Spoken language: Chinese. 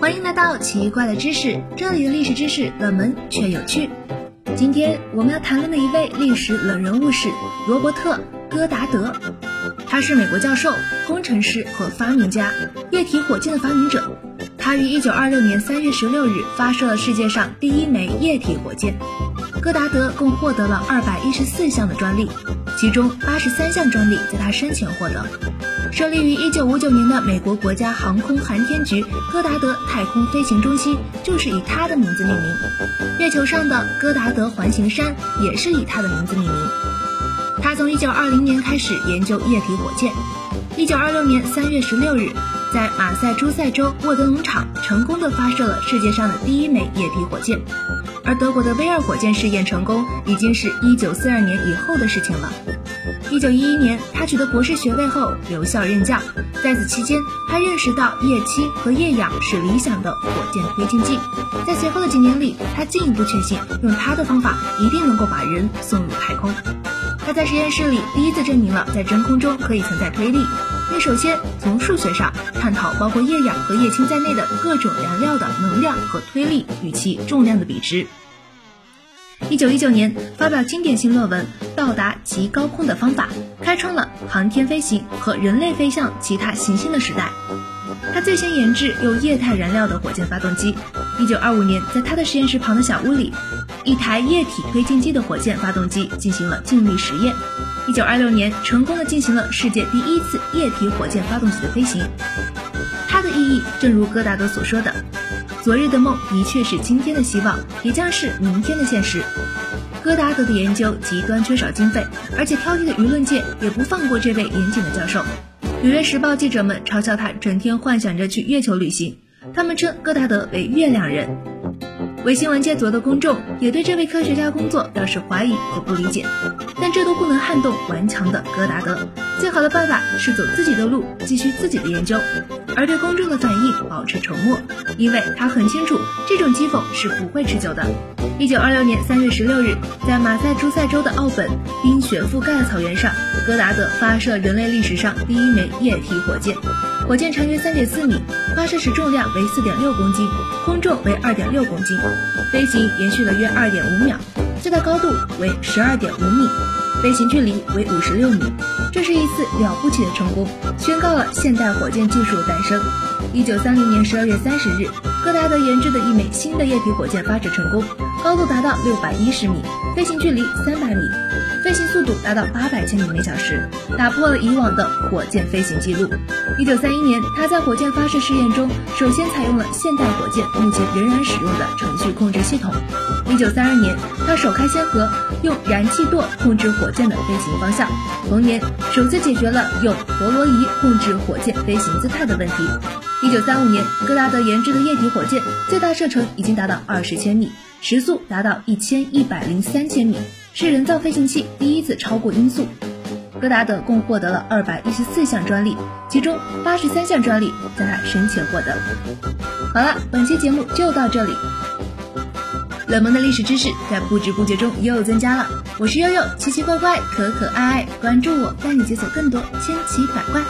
欢迎来到奇怪的知识，这里的历史知识冷门却有趣。今天我们要谈论的一位历史冷人物是罗伯特·戈达德，他是美国教授、工程师和发明家，液体火箭的发明者。他于1926年3月16日发射了世界上第一枚液体火箭。戈达德共获得了214项的专利，其中83项专利在他生前获得。设立于1959年的美国国家航空航天局戈达德太空飞行中心就是以他的名字命名。月球上的戈达德环形山也是以他的名字命名。他从1920年开始研究液体火箭。1926年3月16日，在马赛诸塞州沃德农场成功的发射了世界上的第一枚液体火箭。而德国的 V 二火箭试验成功，已经是一九四二年以后的事情了。一九一一年，他取得博士学位后留校任教，在此期间，他认识到液氢和液氧是理想的火箭推进剂。在随后的几年里，他进一步确信，用他的方法一定能够把人送入太空。他在实验室里第一次证明了在真空中可以存在推力，并首先从数学上探讨包括液氧和液氢在内的各种燃料的能量和推力与其重量的比值。一九一九年，发表经典性论文《到达极高空的方法》，开创了航天飞行和人类飞向其他行星的时代。他最先研制用液态燃料的火箭发动机。一九二五年，在他的实验室旁的小屋里。一台液体推进机的火箭发动机进行了静力实验。一九二六年，成功的进行了世界第一次液体火箭发动机的飞行。它的意义，正如戈达德所说的：“昨日的梦的确是今天的希望，也将是明天的现实。”戈达德的研究极端缺少经费，而且挑剔的舆论界也不放过这位严谨的教授。《纽约时报》记者们嘲笑他整天幻想着去月球旅行，他们称戈达德为“月亮人”。为新闻界左的公众也对这位科学家工作表示怀疑和不理解，但这都不能撼动顽强的戈达德。最好的办法是走自己的路，继续自己的研究，而对公众的反应保持沉默，因为他很清楚这种讥讽是不会持久的。一九二六年三月十六日，在马赛诸塞州的奥本冰雪覆盖的草原上，戈达德发射人类历史上第一枚液体火箭。火箭长约三点四米，发射时重量为四点六公斤，空重为二点六公斤，飞行延续了约二点五秒，最大高度为十二点五米，飞行距离为五十六米。这是一次了不起的成功，宣告了现代火箭技术的诞生。一九三零年十二月三十日，戈达德研制的一枚新的液体火箭发射成功，高度达到六百一十米，飞行距离三百米。飞行速度达到八百千米每小时，打破了以往的火箭飞行记录。一九三一年，他在火箭发射试验中首先采用了现代火箭目前仍然使用的程序控制系统。一九三二年，他首开先河，用燃气舵控制火箭的飞行方向。同年，首次解决了用陀螺仪控制火箭飞行姿态的问题。一九三五年，戈达德研制的液体火箭最大射程已经达到二十千米，时速达到一千一百零三千米。是人造飞行器第一次超过音速。戈达德共获得了二百一十四项专利，其中八十三项专利在他生前获得。好了，本期节目就到这里。冷门的历史知识在不知不觉中又增加了。我是悠悠，奇奇怪怪，可可爱爱，关注我，带你解锁更多千奇百怪。